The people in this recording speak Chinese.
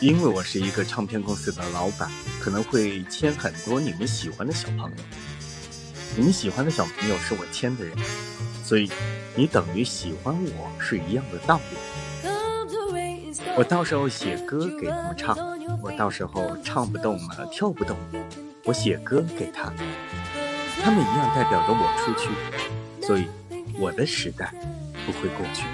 因为我是一个唱片公司的老板，可能会签很多你们喜欢的小朋友，你们喜欢的小朋友是我签的人，所以你等于喜欢我是一样的道理。我到时候写歌给他们唱，我到时候唱不动了，跳不动，我写歌给他们，他们一样代表着我出去。所以我的时代不会过去。